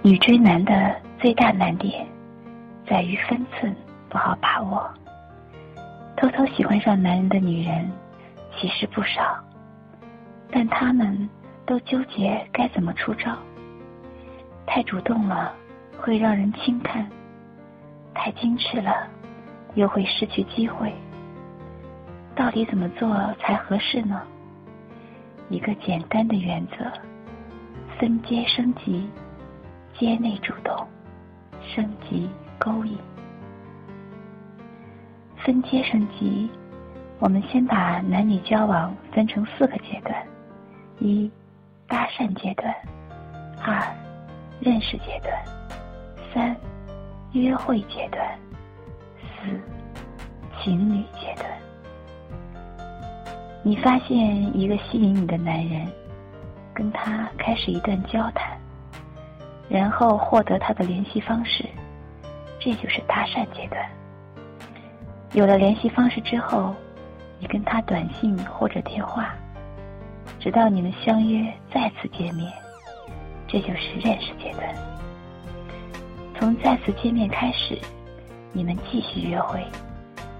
女追男的最大难点，在于分寸不好把握。偷偷喜欢上男人的女人，其实不少，但他们都纠结该怎么出招。太主动了，会让人轻看；太矜持了，又会失去机会。到底怎么做才合适呢？一个简单的原则：分阶升级。阶内主动，升级勾引，分阶升级。我们先把男女交往分成四个阶段：一、搭讪阶段；二、认识阶段；三、约会阶段；四、情侣阶段。你发现一个吸引你的男人，跟他开始一段交谈。然后获得他的联系方式，这就是搭讪阶段。有了联系方式之后，你跟他短信或者电话，直到你们相约再次见面，这就是认识阶段。从再次见面开始，你们继续约会，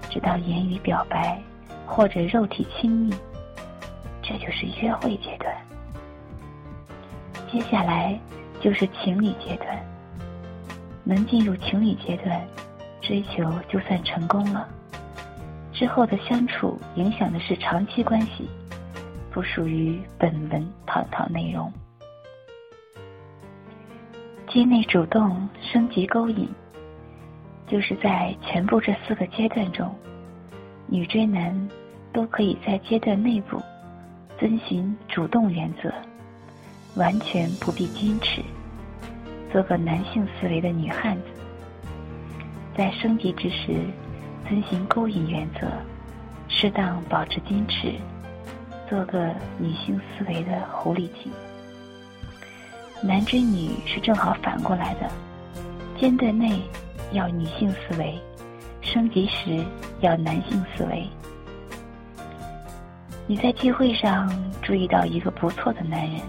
直到言语表白或者肉体亲密，这就是约会阶段。接下来。就是情侣阶段，能进入情侣阶段，追求就算成功了。之后的相处影响的是长期关系，不属于本文探讨内容。阶内主动升级勾引，就是在全部这四个阶段中，女追男都可以在阶段内部遵循主动原则。完全不必矜持，做个男性思维的女汉子。在升级之时，遵循勾引原则，适当保持矜持，做个女性思维的狐狸精。男追女是正好反过来的，阶段内要女性思维，升级时要男性思维。你在聚会上注意到一个不错的男人。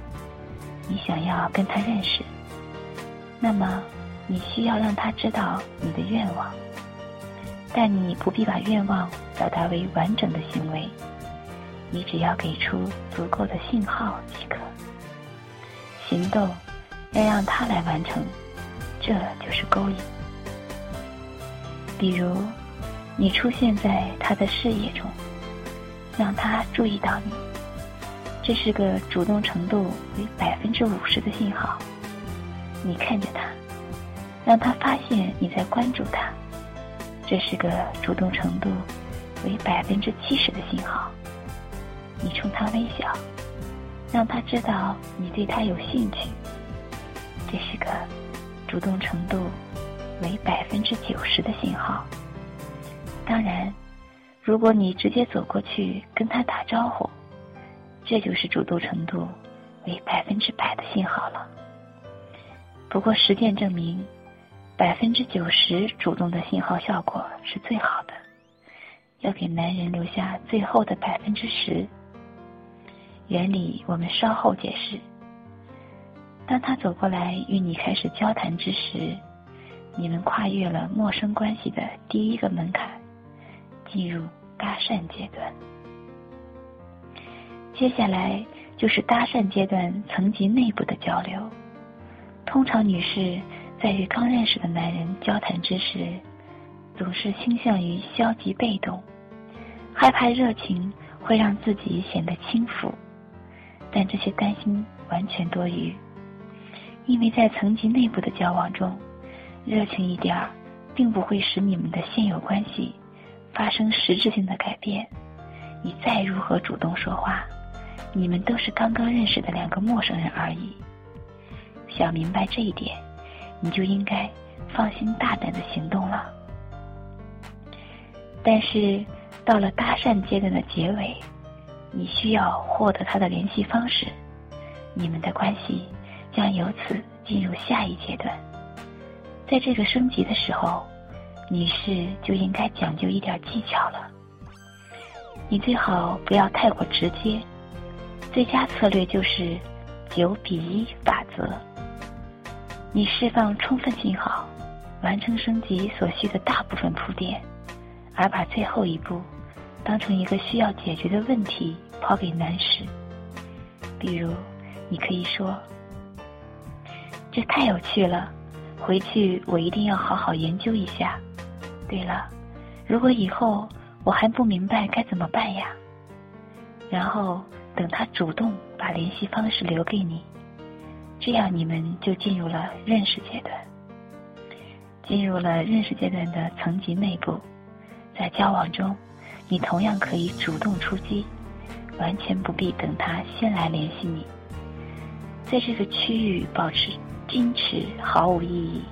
你想要跟他认识，那么你需要让他知道你的愿望，但你不必把愿望表达为完整的行为，你只要给出足够的信号即可。行动要让他来完成，这就是勾引。比如，你出现在他的视野中，让他注意到你。这是个主动程度为百分之五十的信号。你看着他，让他发现你在关注他。这是个主动程度为百分之七十的信号。你冲他微笑，让他知道你对他有兴趣。这是个主动程度为百分之九十的信号。当然，如果你直接走过去跟他打招呼。这就是主动程度为百分之百的信号了。不过实践证明，百分之九十主动的信号效果是最好的。要给男人留下最后的百分之十。原理我们稍后解释。当他走过来与你开始交谈之时，你们跨越了陌生关系的第一个门槛，进入搭讪阶段。接下来就是搭讪阶段层级内部的交流。通常女士在与刚认识的男人交谈之时，总是倾向于消极被动，害怕热情会让自己显得轻浮。但这些担心完全多余，因为在层级内部的交往中，热情一点儿，并不会使你们的现有关系发生实质性的改变。你再如何主动说话。你们都是刚刚认识的两个陌生人而已。想明白这一点，你就应该放心大胆的行动了。但是到了搭讪阶段的结尾，你需要获得他的联系方式，你们的关系将由此进入下一阶段。在这个升级的时候，女士就应该讲究一点技巧了。你最好不要太过直接。最佳策略就是九比一法则。你释放充分信号，完成升级所需的大部分铺垫，而把最后一步当成一个需要解决的问题抛给男士。比如，你可以说：“这太有趣了，回去我一定要好好研究一下。”对了，如果以后我还不明白该怎么办呀？然后等他主动把联系方式留给你。这样你们就进入了认识阶段，进入了认识阶段的层级内部，在交往中，你同样可以主动出击，完全不必等他先来联系你。在这个区域保持矜持毫无意义，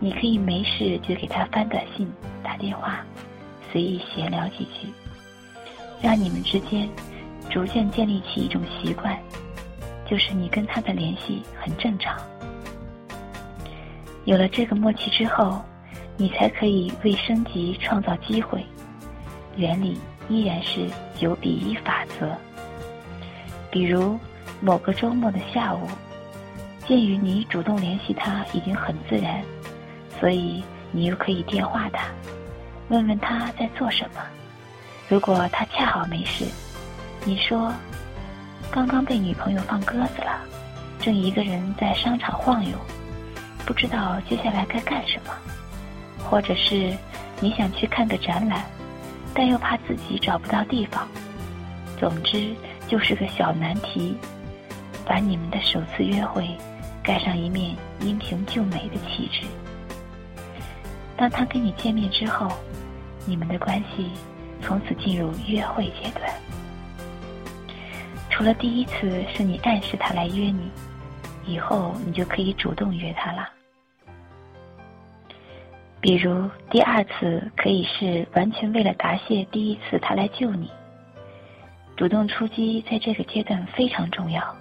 你可以没事就给他发短信、打电话，随意闲聊几句，让你们之间逐渐建立起一种习惯。就是你跟他的联系很正常，有了这个默契之后，你才可以为升级创造机会。原理依然是九比一法则。比如某个周末的下午，鉴于你主动联系他已经很自然，所以你又可以电话他，问问他在做什么。如果他恰好没事，你说。刚刚被女朋友放鸽子了，正一个人在商场晃悠，不知道接下来该干什么。或者是你想去看个展览，但又怕自己找不到地方。总之就是个小难题，把你们的首次约会盖上一面英雄救美的旗帜。当他跟你见面之后，你们的关系从此进入约会阶段。除了第一次是你暗示他来约你，以后你就可以主动约他了。比如第二次可以是完全为了答谢第一次他来救你。主动出击在这个阶段非常重要，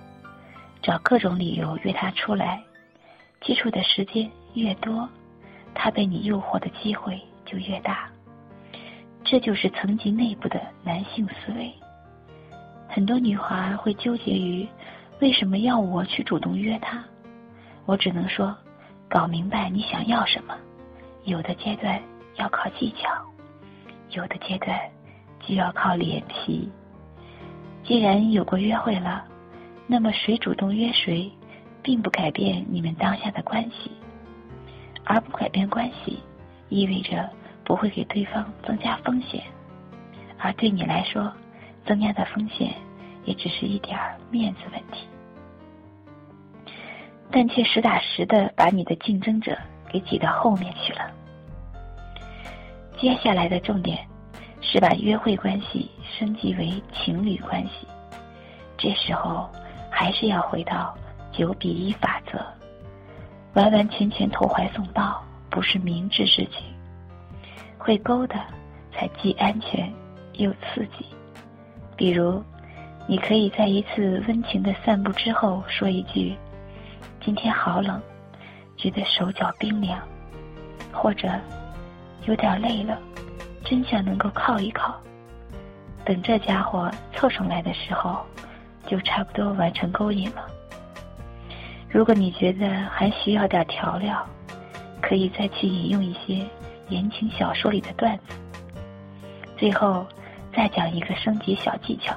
找各种理由约他出来，接触的时间越多，他被你诱惑的机会就越大。这就是层级内部的男性思维。很多女孩会纠结于为什么要我去主动约他，我只能说，搞明白你想要什么。有的阶段要靠技巧，有的阶段就要靠脸皮。既然有过约会了，那么谁主动约谁，并不改变你们当下的关系，而不改变关系，意味着不会给对方增加风险，而对你来说。增加的风险也只是一点儿面子问题，但却实打实的把你的竞争者给挤到后面去了。接下来的重点是把约会关系升级为情侣关系，这时候还是要回到九比一法则，完完全全投怀送抱不是明智之举，会勾的才既安全又刺激。比如，你可以在一次温情的散步之后说一句：“今天好冷，觉得手脚冰凉。”或者有点累了，真想能够靠一靠。等这家伙凑上来的时候，就差不多完成勾引了。如果你觉得还需要点调料，可以再去引用一些言情小说里的段子。最后。再讲一个升级小技巧，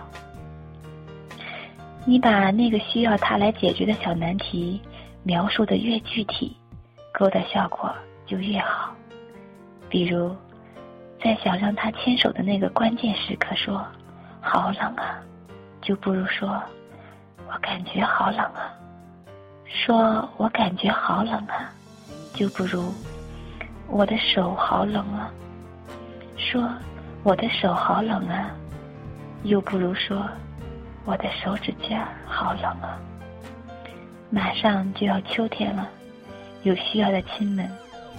你把那个需要他来解决的小难题描述的越具体，勾搭效果就越好。比如，在想让他牵手的那个关键时刻说“好冷啊”，就不如说“我感觉好冷啊”。说我感觉好冷啊，就不如我的手好冷啊。说。我的手好冷啊，又不如说我的手指尖好冷啊。马上就要秋天了有需要的亲们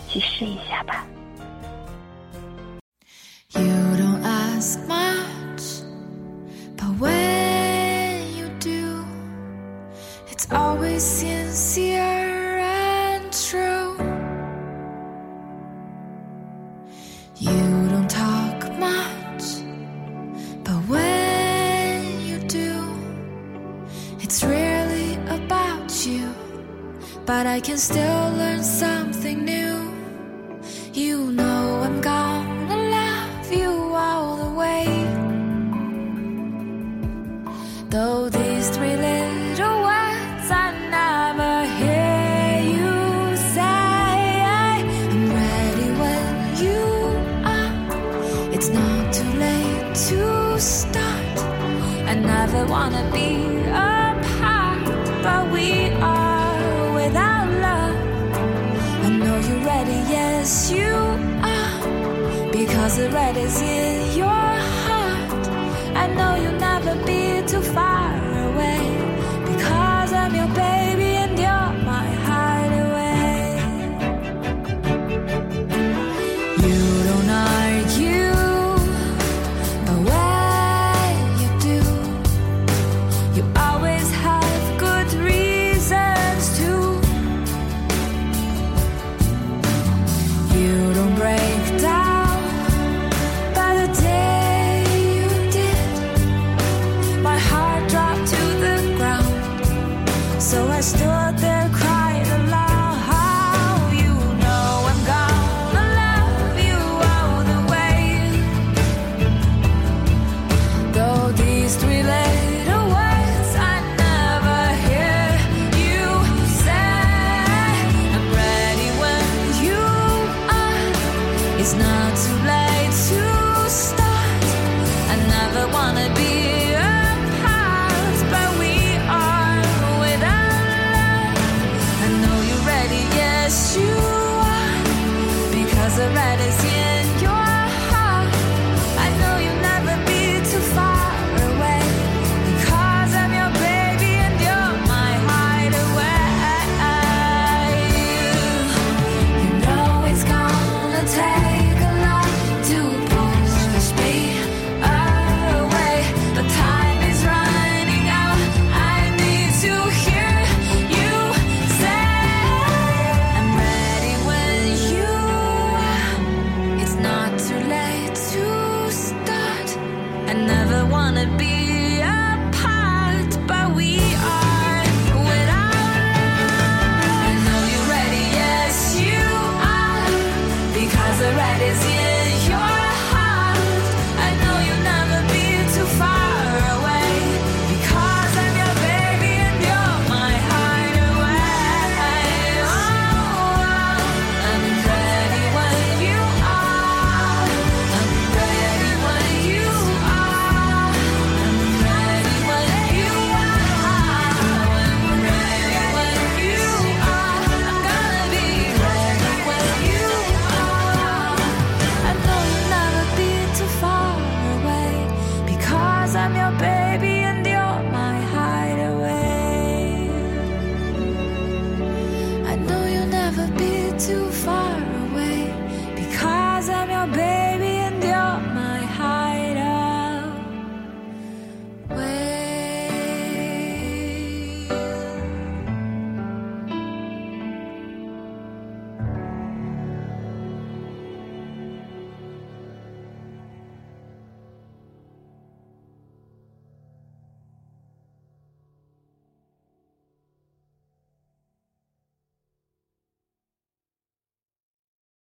去试一下吧。I can still learn something new. You know I'm gonna love you all the way. Though these three little words I never hear you say, I'm ready when you are. It's not too late to start. I never wanna be apart, but we are without love. I know you're ready, yes, you are. Because the red is in your heart. I know you'll never be too far so I stood there.